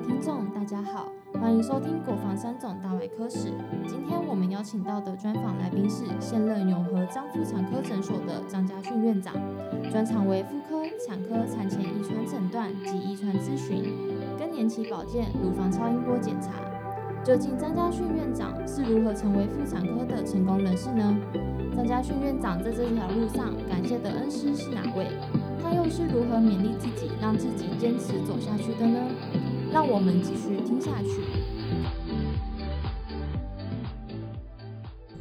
听众，大家好，欢迎收听国防三总大外科史。今天我们邀请到的专访来宾是现任永和张妇产科诊所的张家训院长，专长为妇科、产科、产前遗传诊断及遗传咨询、更年期保健、乳房超音波检查。究竟张家训院长是如何成为妇产科的成功人士呢？张家训院长在这条路上感谢的恩师是哪位？他又是如何勉励自己，让自己坚持走下去的呢？让我们继续听下去。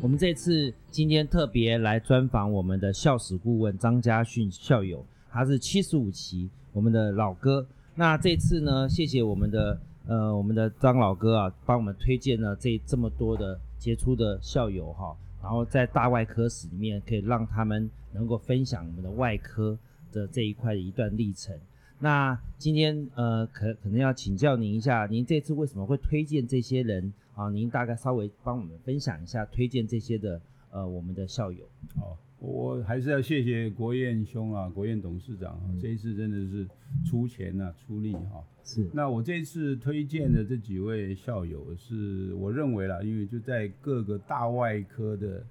我们这次今天特别来专访我们的校史顾问张家训校友，他是七十五期我们的老哥。那这次呢，谢谢我们的呃我们的张老哥啊，帮我们推荐了这这么多的杰出的校友哈，然后在大外科史里面可以让他们能够分享我们的外科的这一块的一段历程。那今天呃可可能要请教您一下，您这次为什么会推荐这些人啊？您大概稍微帮我们分享一下推荐这些的呃我们的校友。好，我还是要谢谢国燕兄啊，国燕董事长啊，这一次真的是出钱啊出力哈。是。那我这次推荐的这几位校友，是我认为啦，因为就在各个大外科的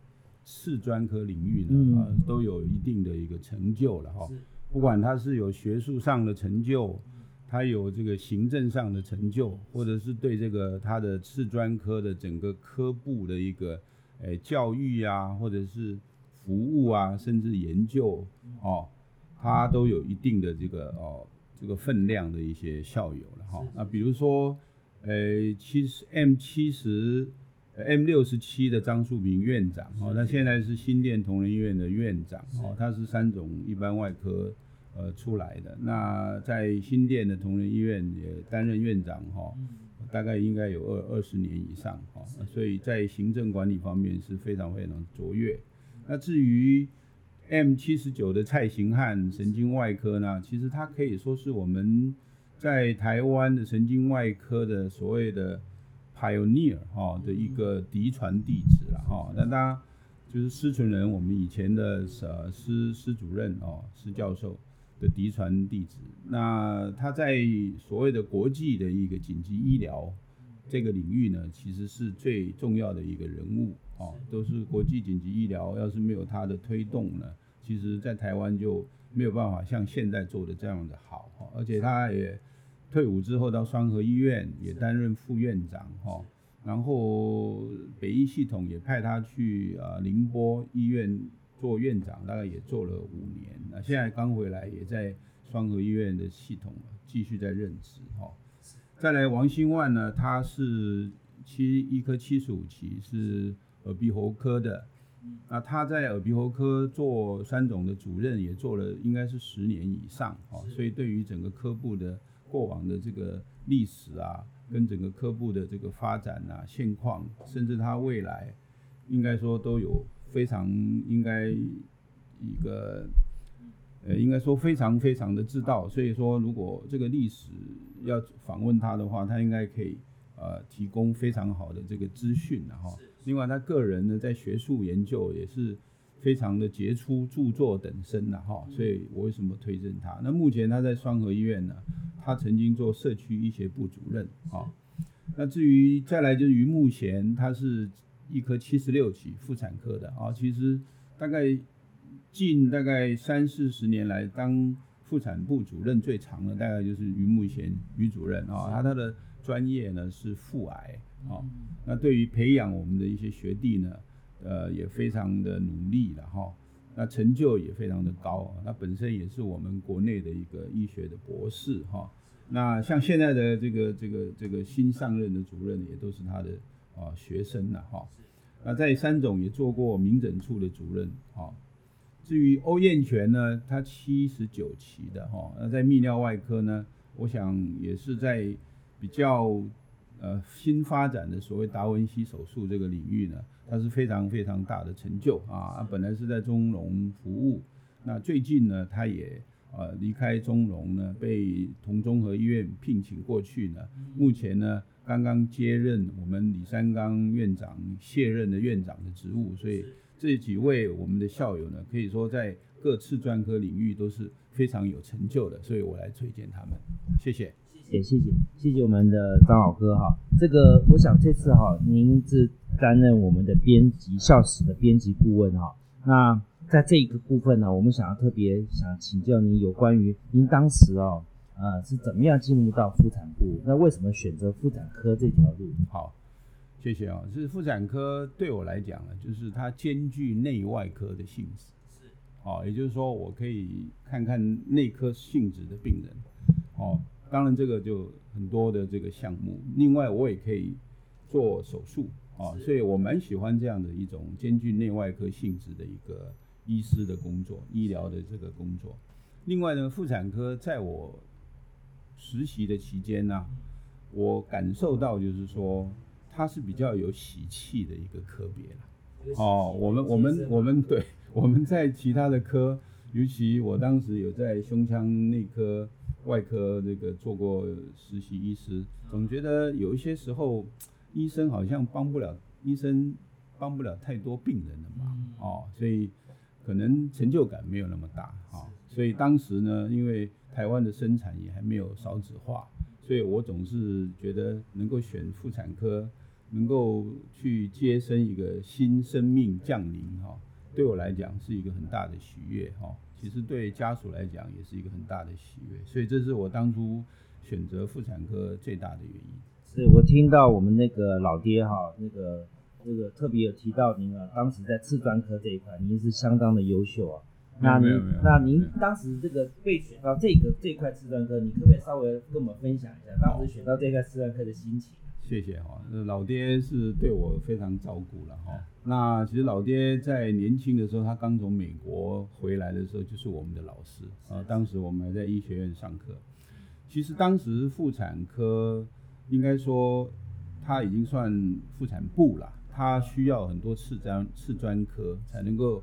次专科领域呢，啊都有一定的一个成就了哈。不管他是有学术上的成就，他有这个行政上的成就，或者是对这个他的次专科的整个科部的一个诶教育啊，或者是服务啊，甚至研究哦，他都有一定的这个哦这个分量的一些校友了哈。那比如说，呃七十 M 七十 M 六十七的张树平院长哦，他现在是新店同仁医院的院长哦，他是三种一般外科。呃，出来的那在新店的同仁医院也担任院长哈，大概应该有二二十年以上哈，所以在行政管理方面是非常非常卓越。那至于 M 七十九的蔡行汉神经外科呢，其实他可以说是我们在台湾的神经外科的所谓的 pioneer 哈的一个嫡传弟子了哈。那他就是施存仁，我们以前的呃施施主任哦，施教授。的嫡传弟子，那他在所谓的国际的一个紧急医疗这个领域呢，其实是最重要的一个人物哦，都是国际紧急医疗，要是没有他的推动呢，其实在台湾就没有办法像现在做的这样的好哈，而且他也退伍之后到双河医院也担任副院长哈，然后北医系统也派他去啊宁波医院。做院长大概也做了五年，那现在刚回来，也在双河医院的系统继续在任职哈。再来王兴万呢，他是七医科七十五期，是耳鼻喉科的。那他在耳鼻喉科做三种的主任，也做了应该是十年以上哈。所以对于整个科部的过往的这个历史啊，跟整个科部的这个发展啊现况，甚至他未来应该说都有。非常应该一个，呃，应该说非常非常的知道，所以说如果这个历史要访问他的话，他应该可以呃提供非常好的这个资讯的哈。另外他个人呢在学术研究也是非常的杰出，著作等身的哈。所以我为什么推荐他？那目前他在双河医院呢，他曾经做社区医学部主任啊。那至于再来就是于慕贤，他是。一科七十六期妇产科的。啊，其实大概近大概三四十年来，当妇产部主任最长的大概就是于慕贤于主任啊，他他的专业呢是妇癌啊，那对于培养我们的一些学弟呢，呃也非常的努力了哈，那成就也非常的高，那本身也是我们国内的一个医学的博士哈，那像现在的这个这个这个新上任的主任也都是他的。啊，学生了哈，那在三总也做过民诊处的主任啊。至于欧燕泉呢，他七十九期的哈，那在泌尿外科呢，我想也是在比较呃新发展的所谓达文西手术这个领域呢，他是非常非常大的成就啊。本来是在中荣服务，那最近呢，他也呃离开中荣呢，被同中和医院聘请过去呢，目前呢。刚刚接任我们李三刚院长卸任的院长的职务，所以这几位我们的校友呢，可以说在各次专科领域都是非常有成就的，所以我来推荐他们。谢谢，谢谢，谢谢，谢谢我们的张老哥哈。这个我想这次哈，您是担任我们的编辑校史的编辑顾问哈。那在这一个部分呢，我们想要特别想请教您有关于您当时哦，呃，是怎么样进入到妇产部？那为什么选择妇产科这条路？好。谢谢啊，是妇产科对我来讲呢，就是它兼具内外科的性质，是，哦，也就是说我可以看看内科性质的病人，哦，当然这个就很多的这个项目，另外我也可以做手术，啊，所以我蛮喜欢这样的一种兼具内外科性质的一个医师的工作，医疗的这个工作。另外呢，妇产科在我实习的期间呢，我感受到就是说。它是比较有喜气的一个科别了，哦，我们我们我们对我们在其他的科，尤其我当时有在胸腔内科、外科这个做过实习医师，总觉得有一些时候医生好像帮不了医生帮不了太多病人的忙，哦，所以可能成就感没有那么大，哈，所以当时呢，因为台湾的生产也还没有少子化，所以我总是觉得能够选妇产科。能够去接生一个新生命降临哈，对我来讲是一个很大的喜悦哈。其实对家属来讲也是一个很大的喜悦，所以这是我当初选择妇产科最大的原因。是我听到我们那个老爹哈，那个那个特别有提到您啊，当时在次专科这一块您是相当的优秀啊。那您那您当时这个被选到这个这块次专科，你可不可以稍微跟我们分享一下当时选到这块次专科的心情？谢谢哈，老爹是对我非常照顾了哈。那其实老爹在年轻的时候，他刚从美国回来的时候，就是我们的老师啊。当时我们还在医学院上课。其实当时妇产科应该说他已经算妇产部了，他需要很多次专次专科才能够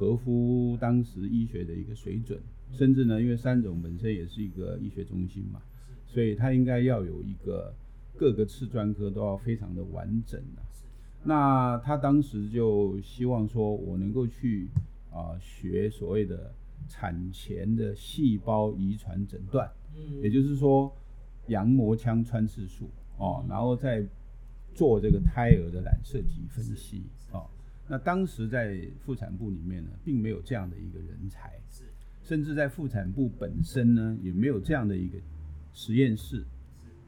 合乎当时医学的一个水准。甚至呢，因为三种本身也是一个医学中心嘛，所以他应该要有一个。各个次专科都要非常的完整的，那他当时就希望说，我能够去啊学所谓的产前的细胞遗传诊断，嗯，也就是说羊膜腔穿刺术哦，然后再做这个胎儿的染色体分析哦。那当时在妇产部里面呢，并没有这样的一个人才，是，甚至在妇产部本身呢，也没有这样的一个实验室。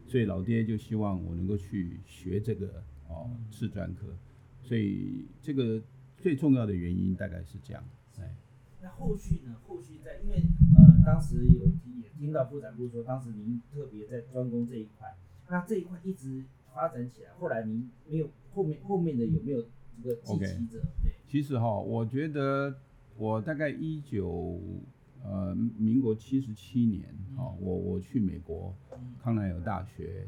所以老爹就希望我能够去学这个哦，是专科，所以这个最重要的原因大概是这样。哎，那后续呢？后续在因为呃，当时有也听到妇产部说，当时您特别在专攻这一块，那这一块一直发展起来，后来您没有后面后面的有没有这个继承者？对，其实哈，我觉得我大概一九。呃，民国七十七年，啊，我我去美国康奈尔大学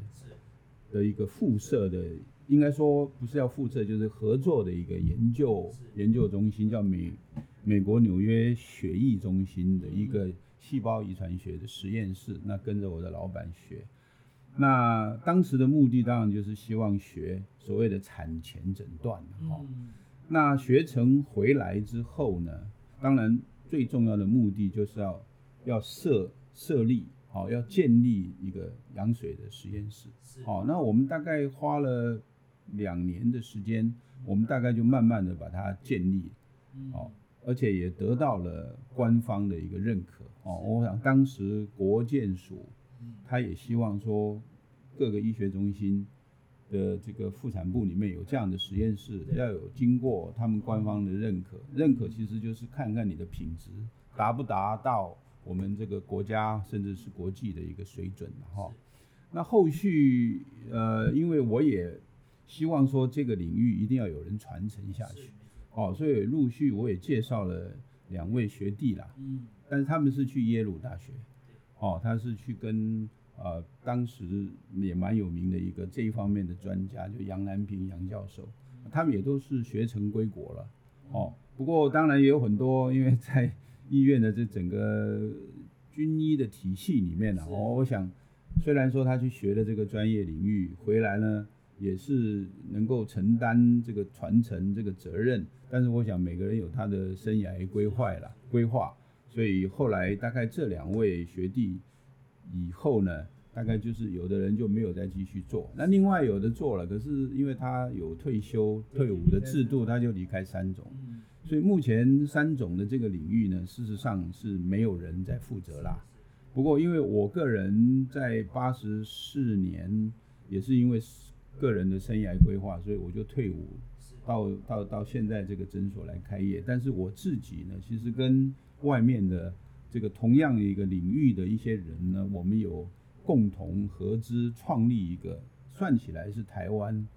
的一个附设的，应该说不是要附设，就是合作的一个研究研究中心，叫美美国纽约血液中心的一个细胞遗传学的实验室。那跟着我的老板学，那当时的目的当然就是希望学所谓的产前诊断，哈。那学成回来之后呢，当然。最重要的目的就是要要设设立好，要建立一个羊水的实验室。好，那我们大概花了两年的时间，我们大概就慢慢的把它建立，好，而且也得到了官方的一个认可。哦，我想当时国建署，他也希望说各个医学中心。的这个妇产部里面有这样的实验室，要有经过他们官方的认可，认可其实就是看看你的品质达不达到我们这个国家甚至是国际的一个水准哈。那后续呃，因为我也希望说这个领域一定要有人传承下去，哦，所以陆续我也介绍了两位学弟啦，嗯，但是他们是去耶鲁大学，哦，他是去跟。呃，当时也蛮有名的一个这一方面的专家，就杨南平杨教授，他们也都是学成归国了。哦，不过当然也有很多，因为在医院的这整个军医的体系里面呢，我我想，虽然说他去学的这个专业领域回来呢，也是能够承担这个传承这个责任，但是我想每个人有他的生涯规划了规划。所以后来大概这两位学弟以后呢，大概就是有的人就没有再继续做，那另外有的做了，可是因为他有退休退伍的制度，他就离开三种。所以目前三种的这个领域呢，事实上是没有人在负责啦。不过因为我个人在八十四年，也是因为个人的生涯规划，所以我就退伍，到到到现在这个诊所来开业。但是我自己呢，其实跟外面的这个同样一个领域的一些人呢，我们有共同合资创立一个，算起来是台湾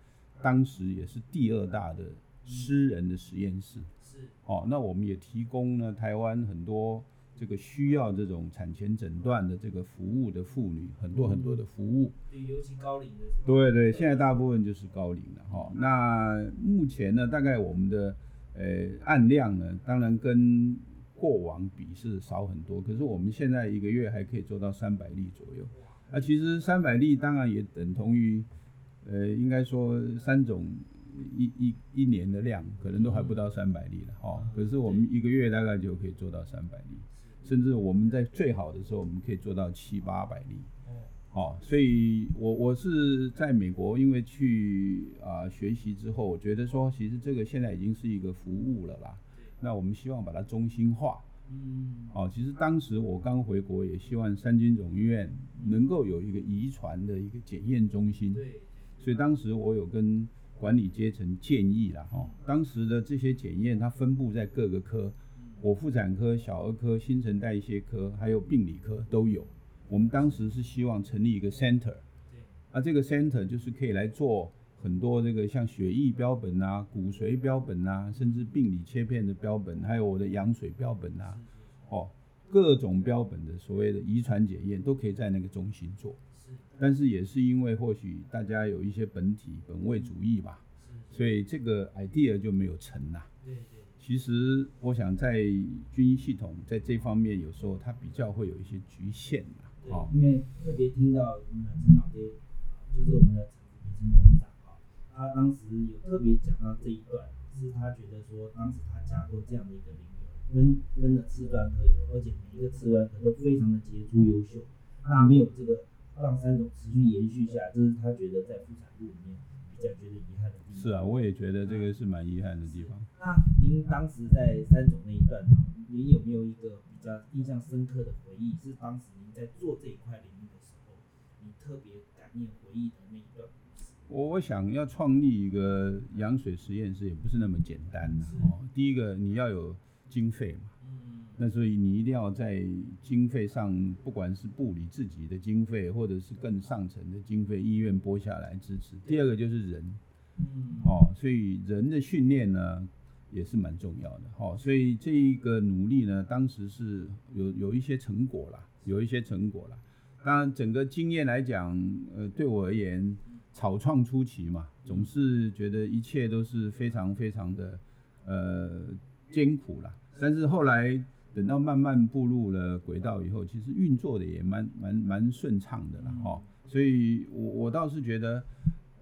当时也是第二大的私人的实验室。是哦，那我们也提供呢台湾很多这个需要这种产前诊断的这个服务的妇女，很多很多的服务。对，尤其高龄的。对对，现在大部分就是高龄的哈。那目前呢，大概我们的呃案量呢，当然跟过往比是少很多，可是我们现在一个月还可以做到三百例左右。啊，其实三百例当然也等同于，呃，应该说三种。一一一年的量可能都还不到三百例了哦，可是我们一个月大概就可以做到三百例，甚至我们在最好的时候我们可以做到七八百例。哦，所以我我是在美国，因为去啊学习之后，我觉得说其实这个现在已经是一个服务了啦。那我们希望把它中心化。嗯。哦，其实当时我刚回国，也希望三军总医院能够有一个遗传的一个检验中心。对。所以当时我有跟。管理阶层建议了哈，当时的这些检验它分布在各个科，我妇产科、小儿科、新陈代谢科还有病理科都有。我们当时是希望成立一个 center，啊，这个 center 就是可以来做很多这个像血液标本啊、骨髓标本啊，甚至病理切片的标本，还有我的羊水标本啊，哦，各种标本的所谓的遗传检验都可以在那个中心做。但是也是因为或许大家有一些本体本位主义吧，所以这个 idea 就没有成呐。对对。其实我想在军医系统在这方面有时候它比较会有一些局限呐。哦，因为特别听到我们陈老爹，就是我们的陈陈董事长啊，他当时有特别讲到这一段，是他觉得说当时他加过这样的一个领域，分分了次专科有，而且每一个次专科都非常的杰出优秀，那没有这个。让三种持续延续下，这是他觉得在妇产部里面比较觉得遗憾的地方。是啊，我也觉得这个是蛮遗憾的地方。那您当时在三种那一段，您有没有一个比较印象深刻的回忆？是当时您在做这一块领域的时候，你特别感念回忆的那一段？我我想要创立一个羊水实验室，也不是那么简单的哦。第一个你要有经费嘛。那所以你一定要在经费上，不管是部里自己的经费，或者是更上层的经费，医院拨下来支持。第二个就是人，哦，所以人的训练呢也是蛮重要的。哦，所以这一个努力呢，当时是有有一些成果啦，有一些成果啦。当然，整个经验来讲，呃，对我而言，草创初期嘛，总是觉得一切都是非常非常的呃艰苦啦。但是后来。等到慢慢步入了轨道以后，其实运作的也蛮蛮蛮顺畅的了哈。所以，我我倒是觉得，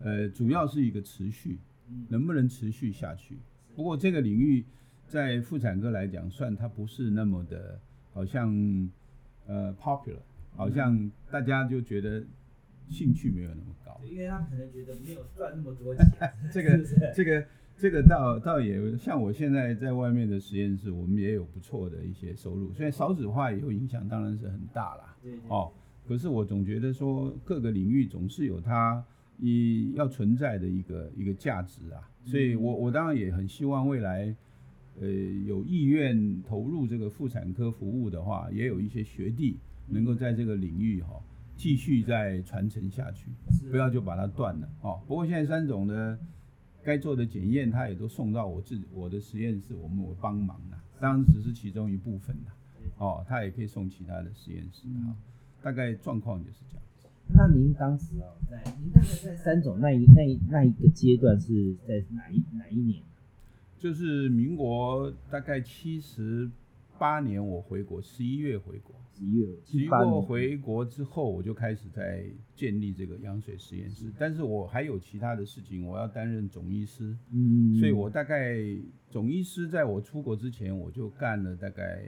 呃，主要是一个持续，能不能持续下去。不过这个领域在妇产科来讲，算它不是那么的，好像呃 popular，好像大家就觉得兴趣没有那么高。因为他们可能觉得没有赚那么多钱。这个这个。这个倒倒也像我现在在外面的实验室，我们也有不错的一些收入。虽然少子化以后影响当然是很大啦，哦，可是我总觉得说各个领域总是有它一要存在的一个一个价值啊。所以我我当然也很希望未来，呃，有意愿投入这个妇产科服务的话，也有一些学弟能够在这个领域哈继续再传承下去，不要就把它断了哦。不过现在三种呢。该做的检验，它也都送到我自我的实验室，我们我帮忙的，当然只是其中一部分的，哦，他也可以送其他的实验室啊，大概状况就是这样。那您当时啊，在您大概在三种那一那一那一个阶段是在哪一哪一年？就是民国大概七十八年，我回国，十一月回国。十一月回国之后，我就开始在建立这个羊水实验室。但是我还有其他的事情，我要担任总医师。嗯，所以我大概总医师在我出国之前，我就干了大概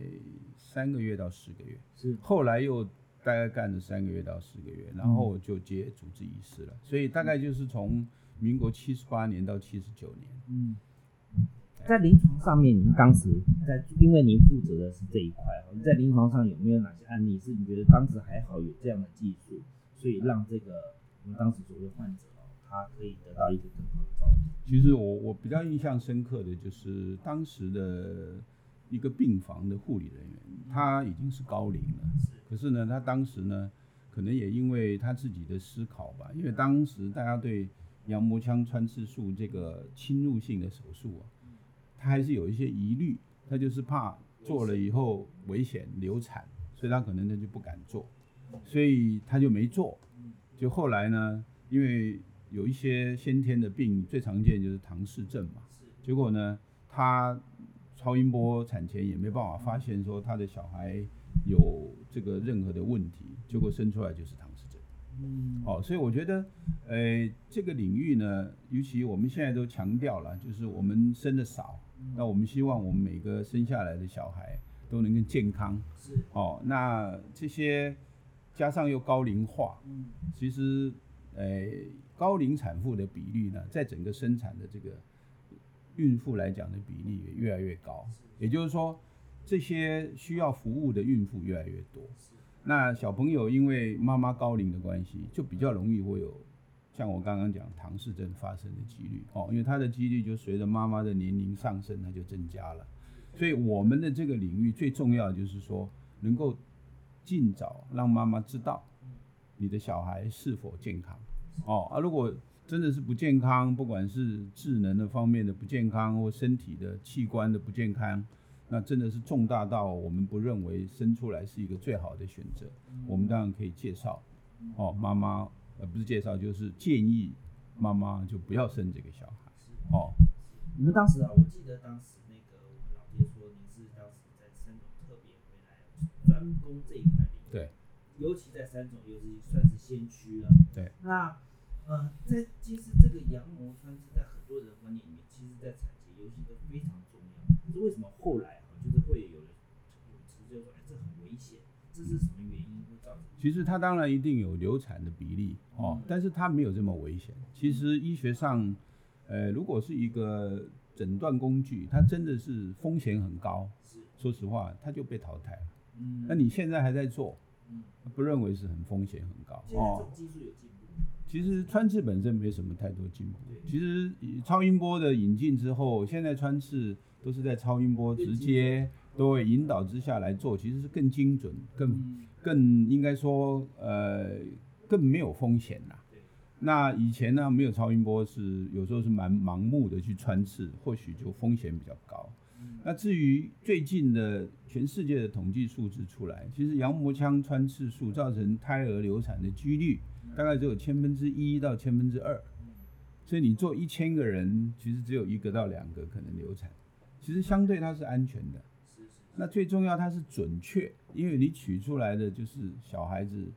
三。三个月到四个月，是后来又大概干了三个月到四个月，然后就接主治医师了，所以大概就是从民国七十八年到七十九年。嗯，在临床上面，您当时在，因为您负责的是这一块哦，你在临床上有没有哪些案例是你觉得当时还好有这样的技术，所以让这个我们当时所谓患者哦，他可以得到一个更好的照顾？其实我我比较印象深刻的就是当时的一个病房的护理人员，他已经是高龄了，可是呢，他当时呢，可能也因为他自己的思考吧，因为当时大家对羊膜腔穿刺术这个侵入性的手术啊，他还是有一些疑虑，他就是怕做了以后危险流产，所以他可能他就不敢做，所以他就没做。就后来呢，因为有一些先天的病，最常见就是唐氏症嘛。结果呢，他超音波产前也没办法发现说他的小孩有这个任何的问题，结果生出来就是唐氏症。嗯，哦，所以我觉得，呃，这个领域呢，尤其我们现在都强调了，就是我们生的少，那我们希望我们每个生下来的小孩都能够健康。是，哦，那这些加上又高龄化，嗯，其实，呃，高龄产妇的比例呢，在整个生产的这个孕妇来讲的比例也越来越高。也就是说，这些需要服务的孕妇越来越多。那小朋友因为妈妈高龄的关系，就比较容易会有像我刚刚讲唐氏症发生的几率哦，因为它的几率就随着妈妈的年龄上升，它就增加了。所以我们的这个领域最重要的就是说，能够尽早让妈妈知道你的小孩是否健康哦啊，如果真的是不健康，不管是智能的方面的不健康，或身体的器官的不健康，那真的是重大到我们不认为生出来是一个最好的选择。我们当然可以介绍哦，妈妈呃不是介绍，就是建议妈妈就不要生这个小孩哦。你们当时啊，我记得当时那个我们老爹说，您是当时在三种特别回来专攻这一块领域，对，尤其在三种，尤其算是先驱了。对，那呃，在其实这个羊膜穿刺在很多人观念里面，其实在产前尤其都非常重要。可是为什么后来啊，就是会有人有直接说，哎，这很危险，这是什？其实它当然一定有流产的比例哦嗯，但是它没有这么危险。其实医学上，呃，如果是一个诊断工具，它真的是风险很高。是，说实话，它就被淘汰了。嗯，那你现在还在做，嗯，不认为是很风险很高哦种。技术有进步，其实穿刺本身没什么太多进步对。其实超音波的引进之后，现在穿刺都是在超音波直接都会引导之下来做，其实是更精准、更嗯，更应该说呃更没有风险啦对。那以前呢，没有超音波是有时候是蛮盲目的去穿刺，或许就风险比较高。嗯那至于最近的全世界的统计数字出来，其实羊膜腔穿刺术造成胎儿流产的几率大概只有千分之一到千分之二，所以你做一千个人，其实只有一个到两个可能流产，其实相对它是安全的。那最重要它是准确，因为你取出来的就是小孩子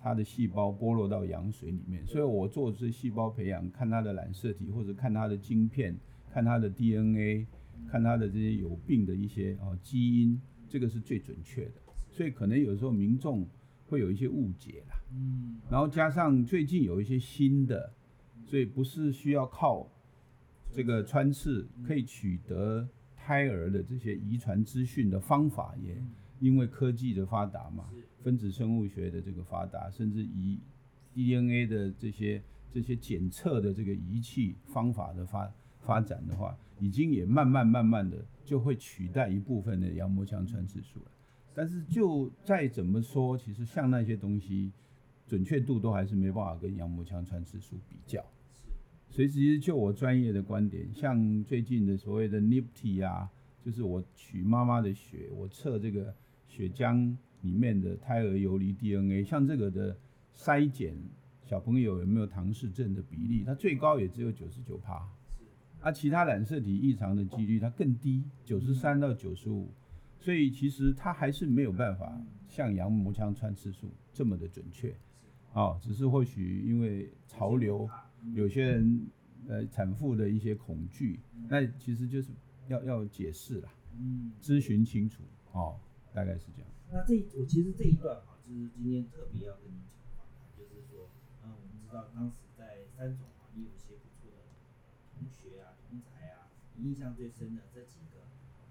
他的细胞剥落到羊水里面，所以我做这细胞培养，看他的染色体或者看他的晶片，看他的 DNA，看他的这些有病的一些哦基因，这个是最准确的。所以可能有时候民众会有一些误解啦，嗯，然后加上最近有一些新的，所以不是需要靠这个穿刺可以取得胎儿的这些遗传资讯的方法，也因为科技的发达嘛，分子生物学的这个发达，甚至以 DNA 的这些这些检测的这个仪器方法的发发展的话，已经也慢慢慢慢的就会取代一部分的羊膜腔穿刺术了。但是就再怎么说，其实像那些东西，准确度都还是没办法跟羊膜腔穿刺术比较。所以其实就我专业的观点，像最近的所谓的 NIPT 啊，就是我取妈妈的血，我测这个血浆里面的胎儿游离 DNA，像这个的筛检小朋友有没有唐氏症的比例，它最高也只有九十九趴，啊，其他染色体异常的几率它更低，九十三到九十五，所以其实它还是没有办法像羊膜腔穿刺术这么的准确，哦，只是或许因为潮流。有些人呃产妇的一些恐惧，那其实就是要要解释啦，嗯，咨询清楚哦，大概是这样。那这一我其实这一段哈，就是今天特别要跟您讲访谈，就是说，嗯，我们知道当时在三总啊，你有一些不错的同学啊、同才啊，你印象最深的这几个，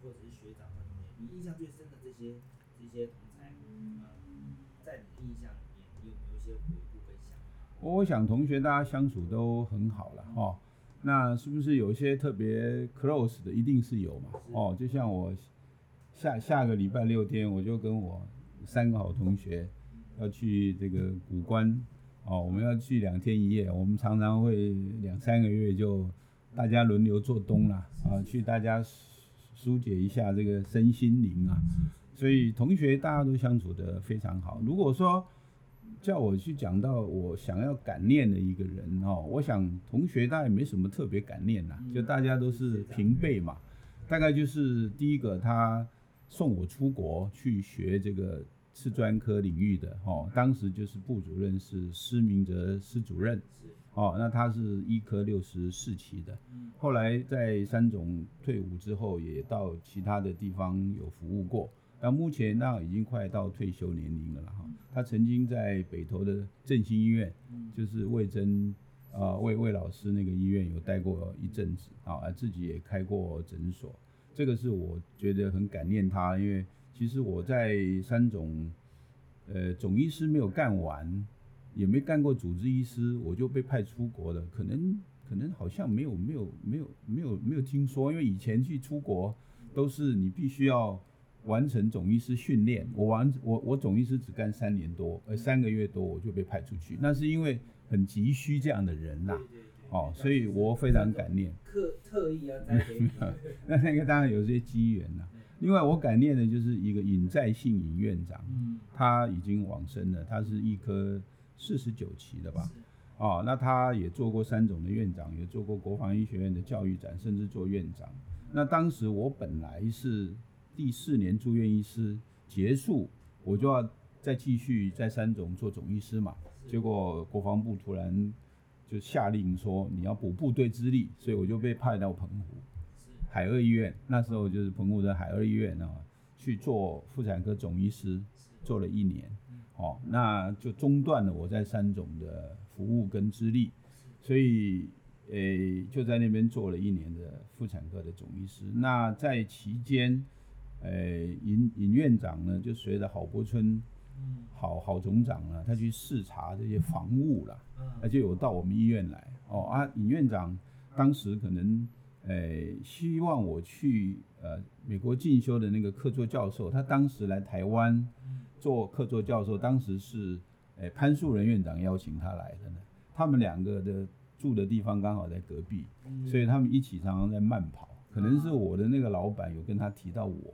或者是学长或同学，你印象最深的这些这些同才，嗯，在你的印象里面，你有没有一些回顾跟想法？我想同学大家相处都很好了哦。那是不是有一些特别 close 的，一定是有嘛？哦，就像我下下个礼拜六天，我就跟我三个好同学要去这个古关哦，我们要去两天一夜。我们常常会两三个月就大家轮流做东啦，啊，去大家疏解一下这个身心灵啊。所以同学大家都相处的非常好。如果说叫我去讲到我想要感念的一个人哦，我想同学大概没什么特别感念呐，就大家都是平辈嘛。大概就是第一个，他送我出国去学这个次专科领域的哦，当时就是部主任是施明哲施主任，哦，那他是医科六十四期的，后来在三总退伍之后，也到其他的地方有服务过。那目前那已经快到退休年龄了哈。他曾经在北投的振兴医院，就是魏征啊魏魏老师那个医院有待过一阵子啊，自己也开过诊所。这个是我觉得很感念他，因为其实我在三总，呃总医师没有干完，也没干过主治医师，我就被派出国了。可能可能好像没有没有没有没有没有听说，因为以前去出国都是你必须要。完成总医师训练，我完我我总医师只干三年多，呃三个月多我就被派出去，那是因为很急需这样的人呐，哦，所以我非常感念。特特意啊，在那那个当然有些机缘呐。另外我感念的就是一个尹在信尹院长，他已经往生了，他是一科四十九期的吧，哦，那他也做过三种的院长，也做过国防医学院的教育长，甚至做院长。那当时我本来是。第四年住院医师结束，我就要再继续在三总做总医师嘛。结果国防部突然就下令说你要补部队资历，所以我就被派到澎湖海二医院。那时候就是澎湖的海二医院啊，去做妇产科总医师，做了一年。哦，那就中断了我在三总的服务跟资历，所以诶就在那边做了一年的妇产科的总医师。那在期间。呃，尹尹院长呢，就随着郝柏村，郝郝总长呢，他去视察这些房屋了，他就有到我们医院来。哦啊，尹院长当时可能，呃，希望我去呃美国进修的那个客座教授，他当时来台湾做客座教授，当时是，呃潘树仁院长邀请他来的呢。他们两个的住的地方刚好在隔壁，所以他们一起常常在慢跑。可能是我的那个老板有跟他提到我。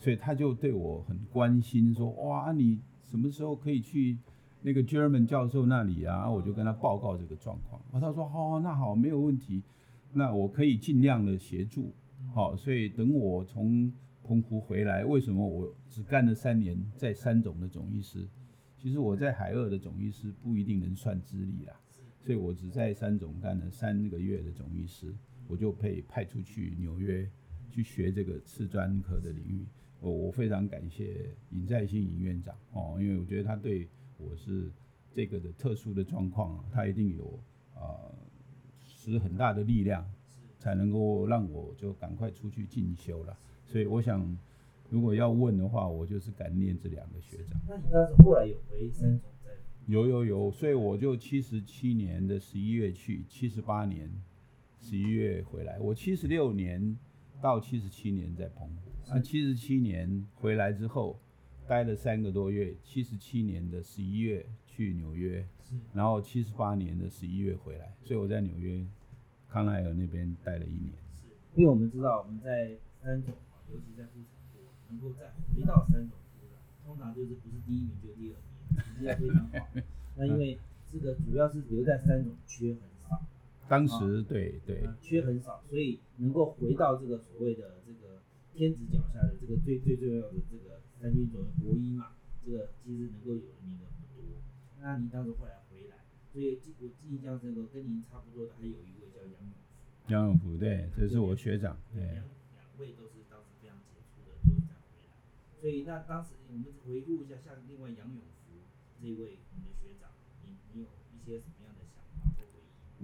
所以他就对我很关心，说哇，你什么时候可以去那个 German 教授那里啊？我就跟他报告这个状况。他说好，那好，没有问题，那我可以尽量的协助。好，所以等我从澎湖回来，为什么我只干了三年在三总的总医师？其实我在海二的总医师不一定能算资历啦，所以我只在三总干了三个月的总医师，我就被派出去纽约去学这个次专科的领域。我我非常感谢尹在兴尹院长哦，因为我觉得他对我是这个的特殊的状况，啊他一定有啊使很大的力量，才能够让我就赶快出去进修了。所以我想，如果要问的话，我就是感念这两个学长。那应该是后来有回三总在？有有有，所以我就七十七年的十一月去，七十八年十一月回来。我七十六年到七十七年在澎湖。那七十七年回来之后，待了三个多月。七十七年的十一月去纽约，然后七十八年的十一月回来。所以我在纽约康奈尔那边待了一年。是，因为我们知道我们在三种，尤其在妇产科，能够再回到三种通常就是不是第一名就第二名，成绩非常好。那因为这个主要是留在三种缺很少。当时对对，缺很少，所以能够回到这个所谓的这个。天子脚下的这个最最重要的这个三军总国医嘛，这个其实能够有的名额不多。那您当时后来回来，所以我印象这个跟您差不多的还有一位叫杨永福。杨永福对，这是我学长。对。两两位都是当时非常杰出的，都这样回来。所以那当时我们回顾一下，像另外杨永福这位我们的学长，你你有一些什么？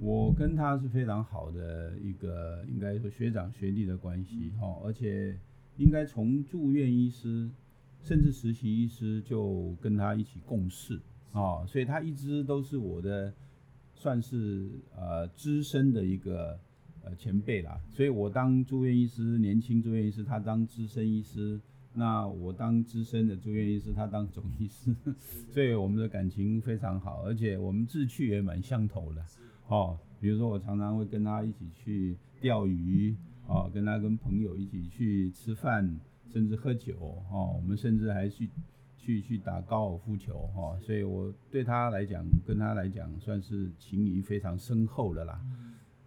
我跟他是非常好的一个，应该说学长学弟的关系哈、而且应该从住院医师甚至实习医师就跟他一起共事啊、所以他一直都是我的算是呃资深的一个呃前辈啦。所以我当住院医师，年轻住院医师，他当资深医师。那我当资深的住院医师，他当总医师，所以我们的感情非常好，而且我们志趣也蛮相投的。哦，比如说我常常会跟他一起去钓鱼，哦，跟他跟朋友一起去吃饭，甚至喝酒，哦，我们甚至还去去去打高尔夫球，哦，所以我对他来讲，跟他来讲算是情谊非常深厚的啦。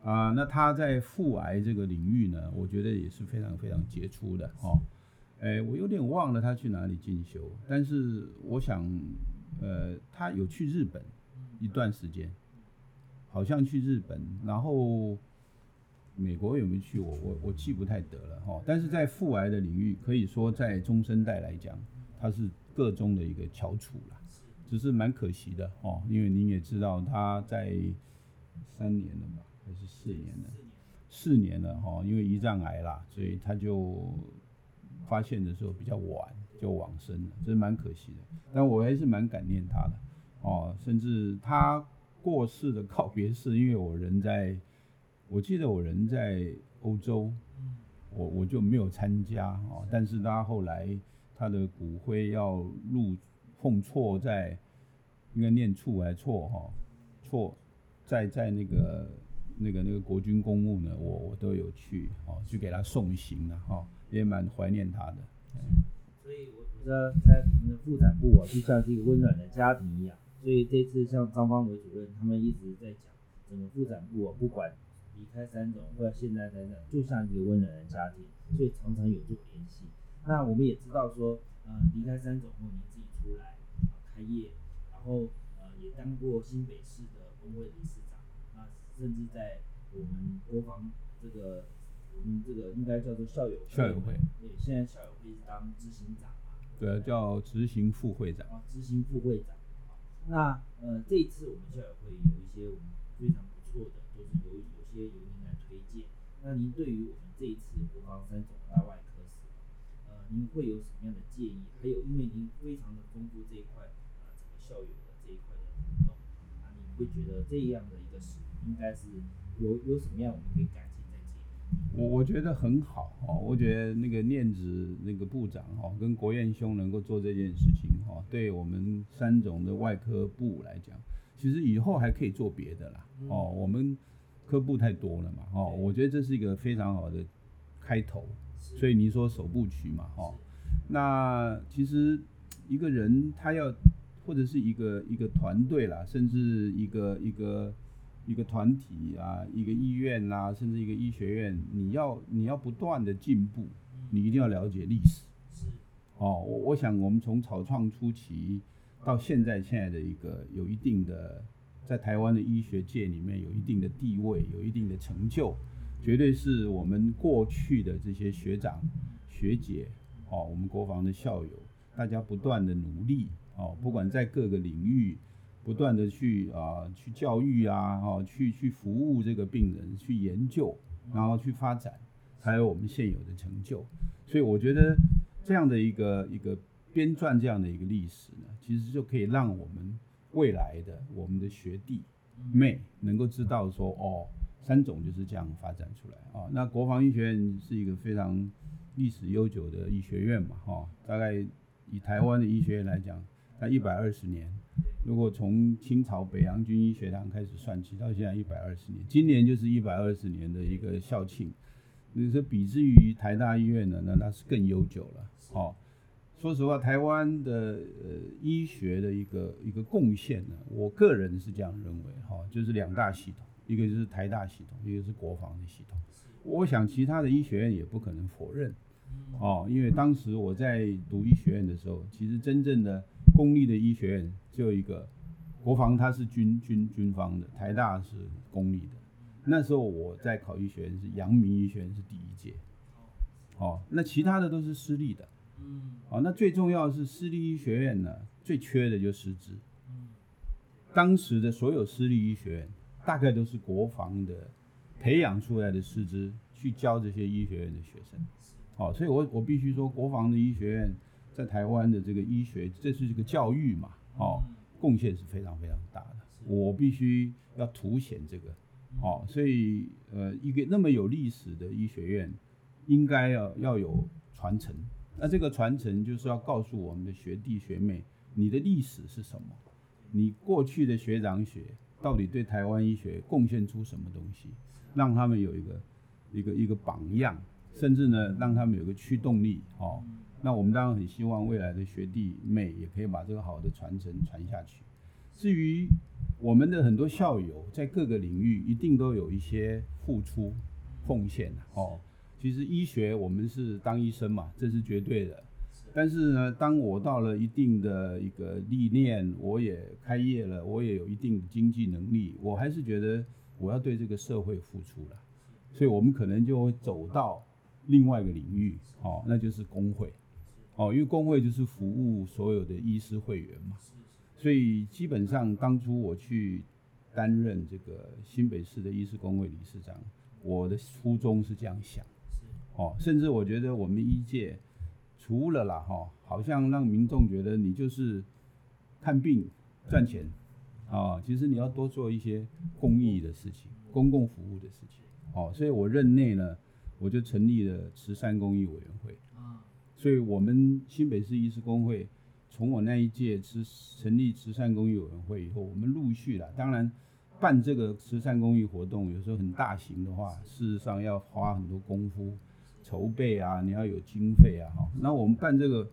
啊、那他在腹癌这个领域呢，我觉得也是非常非常杰出的，哦。哎，我有点忘了他去哪里进修，但是我想，呃，他有去日本一段时间，好像去日本，然后美国有没有去我我我记不太得了哈。但是在腹癌的领域，可以说在中生代来讲，他是个中的一个翘楚啦，只是蛮可惜的哦，因为您也知道他在三年了吧，还是四年了，四年了哈，因为胰脏癌啦，所以他就发现的时候比较晚就往生了，这是蛮可惜的。但我还是蛮感念他的哦，甚至他过世的告别式，因为我人在，我记得我人在欧洲，我我就没有参加哦。但是他后来他的骨灰要入奉错在，应该念错还错哈、错在在那个那个那个国军公墓呢，我我都有去哦，去给他送行了哈、也蛮怀念他的。所以我觉得在我们的妇产部啊，就像是一个温暖的家庭一样。所以这次像张方伟主任他们一直在讲，整个妇产部啊，不管离开三种或者现在在这，就像一个温暖的家庭，所以常常有做联系。那我们也知道说，呃，离开三种后，您自己出来啊开业，然后呃也当过新北市的工会理事长，那，甚至在我们国防这个我们这个应该叫做校友校友会，对，现在校友会是当执行长嘛，对，叫执行副会长。啊，执行副会长。那呃，这一次我们校友会有一些我们非常不错的，都是由有些由您来推荐。那您对于我们这一次国防三总大外科室，呃，您会有什么样的建议？还有，因为您非常的丰富这一块，呃，整个校友的这一块的活动，啊，你会觉得这样的一个使命应该是有有什么样我们可以改？我我觉得很好哦，我觉得那个念子那个部长哦，跟国院兄能够做这件事情哦，对我们三种的外科部来讲，其实以后还可以做别的啦哦，我们科部太多了嘛哦，我觉得这是一个非常好的开头，所以你说首部曲嘛哦，那其实一个人他要或者是一个一个团队啦，甚至一个一个一个团体啊，一个医院啦，甚至一个医学院，你要你要不断的进步，你一定要了解历史。哦，我我想我们从草创初期到现在现在的一个有一定的在台湾的医学界里面有一定的地位，有一定的成就，绝对是我们过去的这些学长学姐哦，我们国防的校友，大家不断的努力哦，不管在各个领域。不断的去啊、去教育啊，哦，去去服务这个病人，去研究，然后去发展，还有我们现有的成就。所以我觉得这样的一个一个编撰这样的一个历史呢，其实就可以让我们未来的我们的学弟妹能够知道说，哦，三种就是这样发展出来啊、哦。那国防医学院是一个非常历史悠久的医学院嘛，哈、哦，大概以台湾的医学院来讲，它一百二十年。如果从清朝北洋军医学堂开始算起，到现在一百二十年，今年就是一百二十年的一个校庆。你说比之于台大医院呢，那那是更悠久了。哦，说实话，台湾的呃医学的一个一个贡献呢，我个人是这样认为，哈、就是两大系统，一个就是台大系统，一个是国防的系统。我想其他的医学院也不可能否认。哦，因为当时我在读医学院的时候，其实真正的公立的医学院只有一个，国防它是军军军方的，台大是公立的。那时候我在考医学院是阳明医学院是第一届，哦，那其他的都是私立的，嗯，哦，那最重要的是私立医学院呢，最缺的就是师资。嗯，当时的所有私立医学院，大概都是国防的培养出来的师资去教这些医学院的学生。哦，所以我我必须说，国防的医学院在台湾的这个医学，这是这个教育嘛，哦，贡献是非常非常大的。我必须要凸显这个，哦，所以呃，一个那么有历史的医学院，应该要要有传承。那这个传承就是要告诉我们的学弟学妹，你的历史是什么？你过去的学长学到底对台湾医学贡献出什么东西？让他们有一个一个一个榜样，甚至呢，让他们有个驱动力。哦，那我们当然很希望未来的学弟妹也可以把这个好的传承传下去。至于我们的很多校友在各个领域一定都有一些付出奉献哦。其实医学我们是当医生嘛，这是绝对的。但是呢，当我到了一定的一个历练，我也开业了，我也有一定的经济能力，我还是觉得我要对这个社会付出了。所以我们可能就会走到另外一个领域，哦，那就是工会，哦，因为工会就是服务所有的医师会员嘛。所以基本上当初我去担任这个新北市的医师工会理事长，我的初衷是这样想。哦，甚至我觉得我们医界除了啦哈，好像让民众觉得你就是看病赚钱啊，其实你要多做一些公益的事情、公共服务的事情。哦，所以我任内呢，我就成立了慈善公益委员会。所以我们新北市医师工会从我那一届慈成立慈善公益委员会以后，我们陆续了，当然办这个慈善公益活动，有时候很大型的话，事实上要花很多功夫。筹备啊，你要有经费啊，哈。那我们办这个，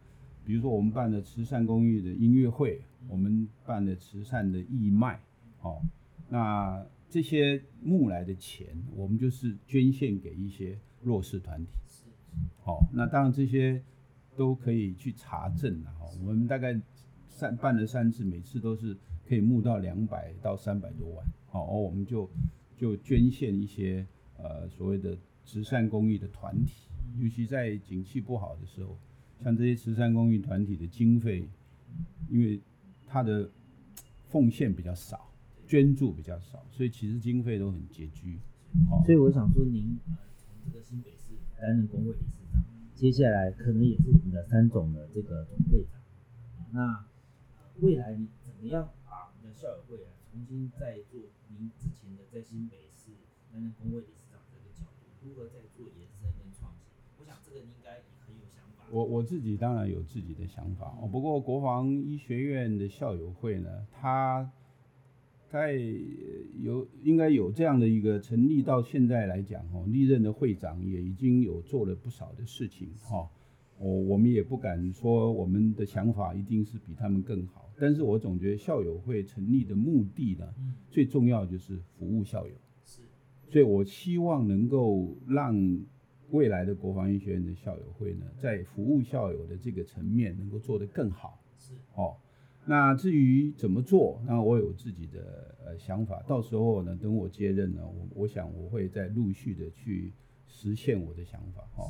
比如说我们办的慈善公益的音乐会，我们办的慈善的义卖，哦，那这些募来的钱，我们就是捐献给一些弱势团体。好，那当然这些都可以去查证的，哈。我们大概三办了三次，每次都是可以募到两百到三百多万，好，我们就就捐献一些呃所谓的慈善公益的团体。尤其在景气不好的时候，像这些慈善公益团体的经费，因为它的奉献比较少，捐助比较少，所以其实经费都很拮据。所以我想说，您呃从这个新北市担任工会理事，接下来可能也是我们的三总的这个总会长。那未来你怎么样把我们的校友会啊重新再做您之前的在新北市担任工会理事长这个角度，如何再做延伸跟创新？我想这个应该很有想法。我我自己当然有自己的想法哦。不过国防医学院的校友会呢，它在有应该有这样的一个成立到现在来讲哦，历任的会长也已经有做了不少的事情哈。我我们也不敢说我们的想法一定是比他们更好，但是我总觉得校友会成立的目的呢，最重要就是服务校友。是，所以我希望能够让。未来的国防医学院的校友会呢，在服务校友的这个层面能够做得更好。是哦，那至于怎么做，那我有自己的呃想法。到时候呢，等我接任呢，我我想我会再陆续的去实现我的想法。哦，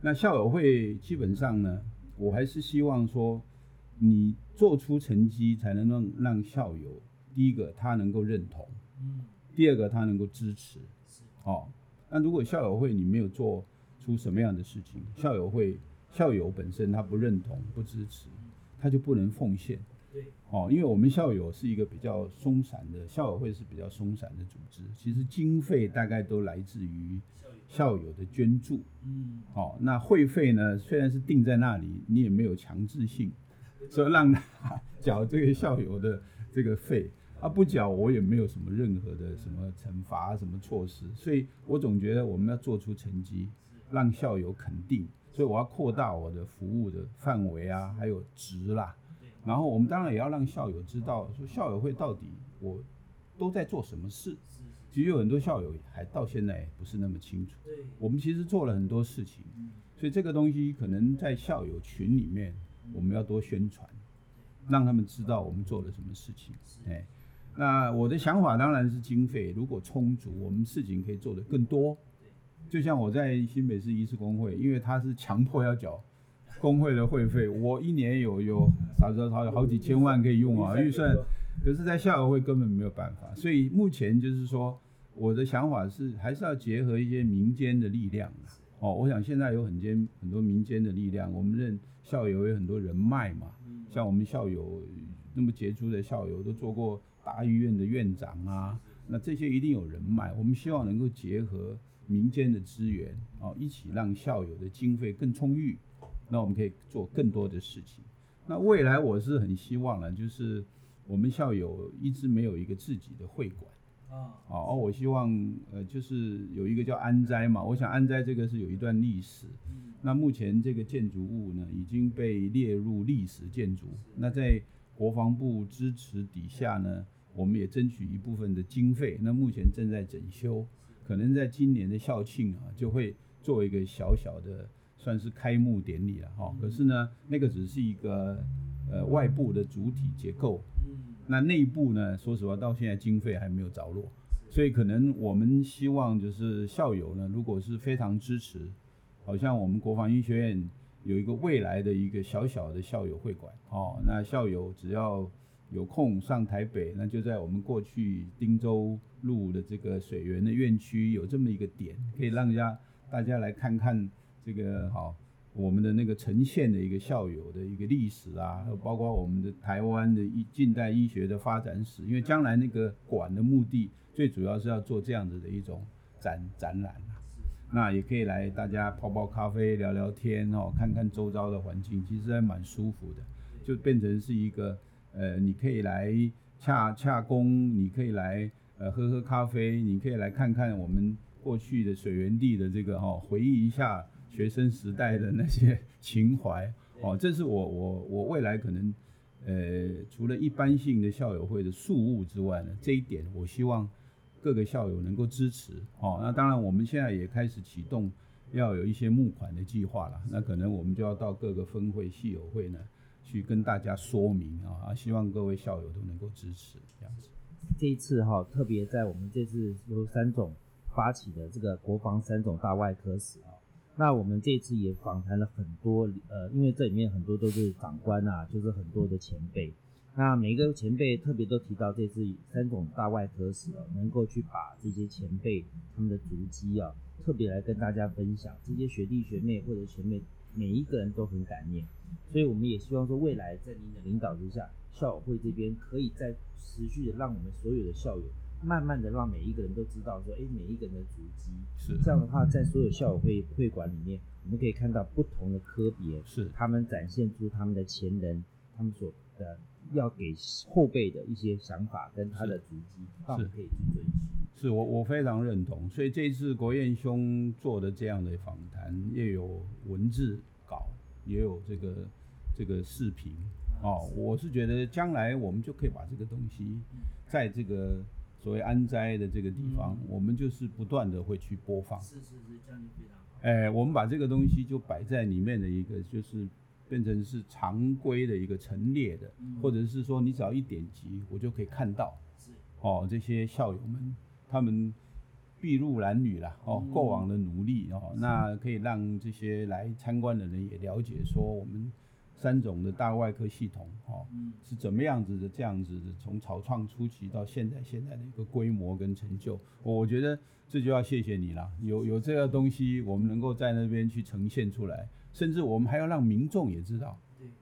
那校友会基本上呢，我还是希望说，你做出成绩，才能让让校友第一个他能够认同，嗯，第二个他能够支持。是哦，那如果校友会你没有做，出什么样的事情，校友会校友本身他不认同不支持，他就不能奉献。对，哦，因为我们校友是一个比较松散的校友会是比较松散的组织，其实经费大概都来自于校友的捐助。嗯，哦，那会费呢，虽然是定在那里，你也没有强制性 说让他缴这个校友的这个费。啊不缴，我也没有什么任何的什么惩罚什么措施，所以我总觉得我们要做出成绩。让校友肯定，所以我要扩大我的服务的范围啊，还有值啦。然后我们当然也要让校友知道，说校友会到底我都在做什么事。其实有很多校友还到现在不是那么清楚。我们其实做了很多事情，所以这个东西可能在校友群里面，我们要多宣传，让他们知道我们做了什么事情。哎，那我的想法当然是经费如果充足，我们事情可以做得更多。就像我在新北市医师工会，因为他是强迫要缴工会的会费，我一年有有少少少有好几千万可以用啊，预算。可是，在校友会根本没有办法，所以目前就是说，我的想法是还是要结合一些民间的力量哦，我想现在有很间很多民间的力量，我们认校友有很多人脉嘛，像我们校友那么杰出的校友都做过大医院的院长啊，那这些一定有人脉。我们希望能够结合民间的资源哦，一起让校友的经费更充裕，那我们可以做更多的事情。那未来我是很希望呢，就是我们校友一直没有一个自己的会馆。啊，哦，我希望呃，就是有一个叫安斋嘛，我想安斋这个是有一段历史。嗯，那目前这个建筑物呢，已经被列入历史建筑。那在国防部支持底下呢，我们也争取一部分的经费。那目前正在整修，可能在今年的校庆啊，就会做一个小小的算是开幕典礼了哈。可是呢，那个只是一个呃外部的主体结构。那内部呢？说实话，到现在经费还没有着落，所以可能我们希望就是校友呢，如果是非常支持，好像我们国防医学院有一个未来的一个小小的校友会馆哦，那校友只要有空上台北，那就在我们过去汀州路的这个水源的院区有这么一个点，可以让家大家来看看这个好。我们的那个呈现的一个校友的一个历史啊，包括我们的台湾的医近代医学的发展史，因为将来那个馆的目的最主要是要做这样子的一种展展览啊。那也可以来大家泡泡咖啡聊聊天哦，看看周遭的环境，其实还蛮舒服的，就变成是一个呃，你可以来洽洽工，你可以来呃喝喝咖啡，你可以来看看我们过去的水源地的这个哈，回忆一下。学生时代的那些 情怀哦，这是我我我未来可能，呃，除了一般性的校友会的事务之外呢，这一点我希望各个校友能够支持哦。那当然，我们现在也开始启动要有一些募款的计划了。那可能我们就要到各个分会、系友会呢，去跟大家说明啊，希望各位校友都能够支持这样子。这一次哈，特别在我们这次由三种发起的这个国防三种大外科史啊。那我们这次也访谈了很多，呃，因为这里面很多都是长官啊，就是很多的前辈。那每个前辈特别都提到这次三种大外科史啊，能够去把这些前辈他们的足迹啊，特别来跟大家分享。这些学弟学妹或者前辈，每一个人都很感念。所以我们也希望说，未来在您的领导之下，校友会这边可以再持续的让我们所有的校友。慢慢的让每一个人都知道说，哎，每一个人的足迹是。这样的话，在所有校友会会馆里面，我们可以看到不同的科别，是。他们展现出他们的前人，他们所的要给后辈的一些想法跟他的足迹，让我们可以去追寻。是我我非常认同，所以这次国彦兄做的这样的访谈，也有文字稿，也有这个这个视频哦，我是觉得将来我们就可以把这个东西在这个。所谓安灾的这个地方，我们就是不断的会去播放。是是是，这样就非常好。哎，我们把这个东西就摆在里面的一个，就是变成是常规的一个陈列的，或者是说你只要一点击，我就可以看到。是。哦，这些校友们，他们筚路蓝缕啦，哦，过往的努力哦，那可以让这些来参观的人也了解说我们。三种的大外科系统，哦，是怎么样子的？这样子的，从草创初期到现在，现在的一个规模跟成就，我觉得这就要谢谢你了。有有这个东西，我们能够在那边去呈现出来，甚至我们还要让民众也知道，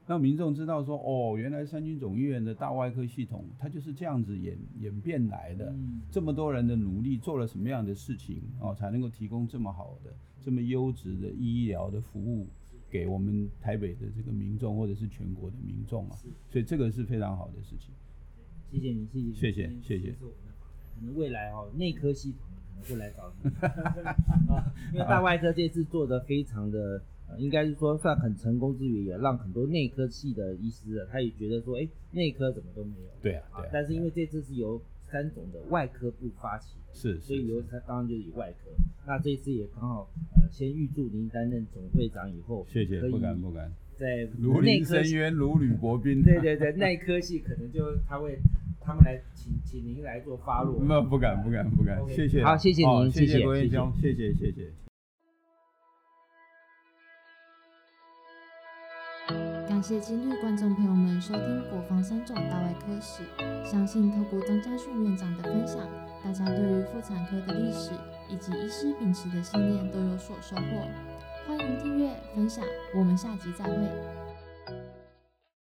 让民众知道说，哦，原来三军总医院的大外科系统，它就是这样子演演变来的。这么多人的努力，做了什么样的事情，哦，才能够提供这么好的、这么优质的医疗的服务？给我们台北的这个民众，或者是全国的民众啊，所以这个是非常好的事情。谢谢你，谢谢，谢谢，谢谢。可能未来哦，内科系统可能会来找你，因为大外科这次做的非常的，应该是说算很成功之余，也让很多内科系的医师，他也觉得说，哎，内科怎么都没有。对啊，对。但是因为这次是由三种的外科部发起的，是，所以由他当然就是以外科。那这次也刚好，呃，先预祝您担任总会长以后，谢谢，不敢不敢，在如临深渊，如履薄冰。对对对，内科系可能就他会，他们来请请您来做发落。那不敢不敢不敢，谢谢。好，谢谢您，谢谢郭彦兄，谢谢谢谢。感谢今日观众朋友们收听国防三种大外科史，相信透过张家训院长的分享，大家对于妇产科的历史以及医师秉持的信念都有所收获。欢迎订阅分享，我们下集再会。